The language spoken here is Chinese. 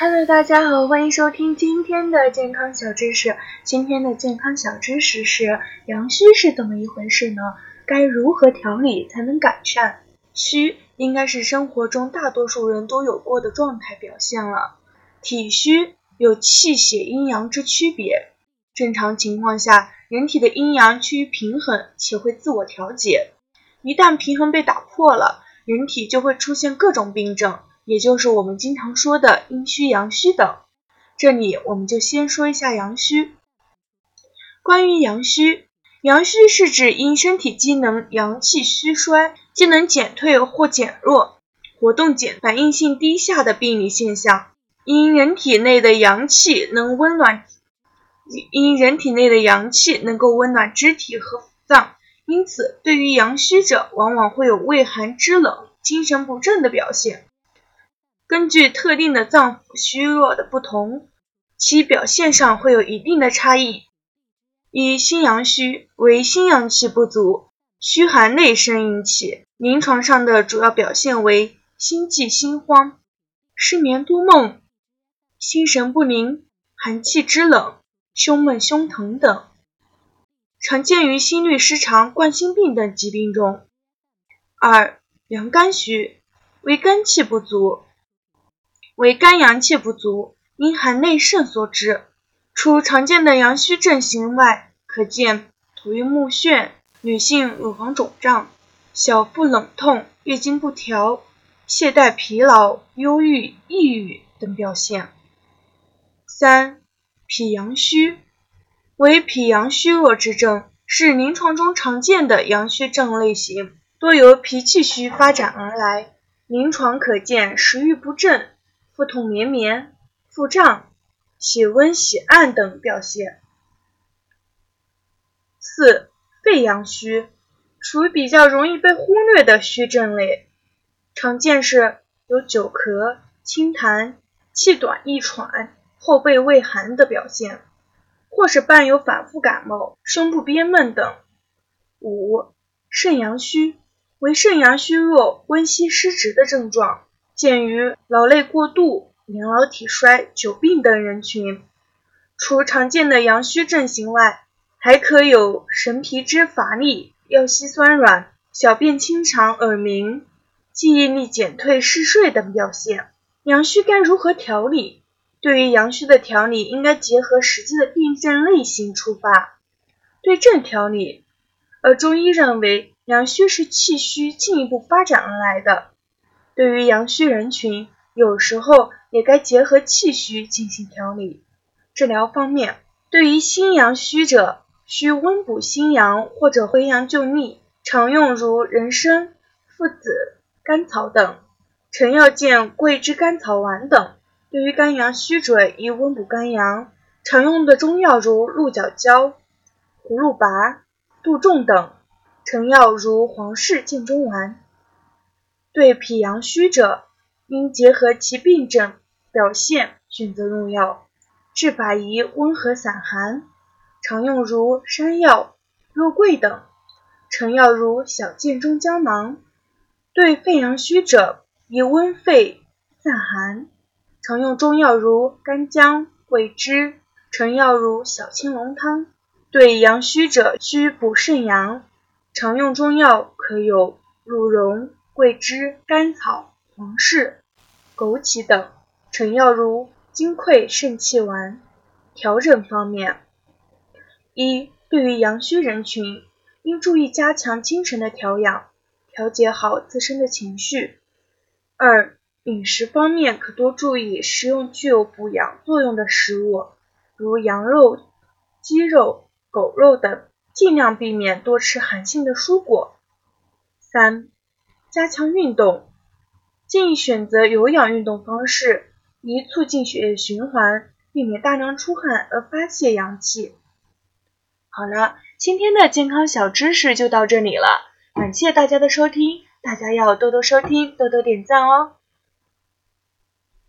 Hello，大家好，欢迎收听今天的健康小知识。今天的健康小知识是阳虚是怎么一回事呢？该如何调理才能改善？虚应该是生活中大多数人都有过的状态表现了。体虚有气血阴阳之区别，正常情况下，人体的阴阳趋于平衡且会自我调节。一旦平衡被打破了，人体就会出现各种病症。也就是我们经常说的阴虚、阳虚等。这里我们就先说一下阳虚。关于阳虚，阳虚是指因身体机能阳气虚衰、机能减退或减弱、活动减反应性低下的病理现象。因人体内的阳气能温暖，因人体内的阳气能够温暖肢体和脏，因此对于阳虚者，往往会有畏寒肢冷、精神不振的表现。根据特定的脏腑虚弱的不同，其表现上会有一定的差异。以心阳虚为心阳气不足，虚寒内生引起，临床上的主要表现为心悸、心慌、失眠多梦、心神不宁、寒气肢冷、胸闷、胸疼等，常见于心律失常、冠心病等疾病中。二、阳肝虚为肝气不足。为肝阳气不足，因寒内盛所致。除常见的阳虚症型外，可见头晕目眩、女性乳房肿胀、小腹冷痛、月经不调、懈怠疲劳、忧郁、抑郁等表现。三、脾阳虚为脾阳虚弱之症，是临床中常见的阳虚症类型，多由脾气虚发展而来，临床可见食欲不振。腹痛绵绵、腹胀、喜温喜暗等表现。四、肺阳虚属于比较容易被忽略的虚症类，常见是有久咳、清痰、气短易喘、后背畏寒的表现，或是伴有反复感冒、胸部憋闷等。五、肾阳虚为肾阳虚弱、温煦失职的症状。鉴于劳累过度、年老体衰、久病等人群。除常见的阳虚症型外，还可有神疲肢乏力、腰膝酸软、小便清长、耳鸣、记忆力减退、嗜睡等表现。阳虚该如何调理？对于阳虚的调理，应该结合实际的病症类型出发，对症调理。而中医认为，阳虚是气虚进一步发展而来的。对于阳虚人群，有时候也该结合气虚进行调理。治疗方面，对于心阳虚者，需温补心阳或者回阳救逆，常用如人参、附子、甘草等。臣药见桂枝甘草丸等。对于肝阳虚者，宜温补肝阳，常用的中药如鹿角胶、葫芦拔、杜仲等。成药如黄氏健中丸。对脾阳虚者，应结合其病症表现选择用药，治法宜温和散寒，常用如山药、肉桂等。成药如小建中胶囊。对肺阳虚者，宜温肺散寒，常用中药如干姜、桂枝。成药如小青龙汤。对阳虚者需补肾阳，常用中药可有鹿茸。桂枝、甘草、黄芪、枸杞等，成药如金匮肾气丸。调整方面，一、对于阳虚人群，应注意加强精神的调养，调节好自身的情绪。二、饮食方面可多注意食用具有补阳作用的食物，如羊肉、鸡肉、狗肉等，尽量避免多吃寒性的蔬果。三、加强运动，建议选择有氧运动方式，以促进血液循环，避免大量出汗而发泄阳气。好了，今天的健康小知识就到这里了，感谢大家的收听，大家要多多收听，多多点赞哦。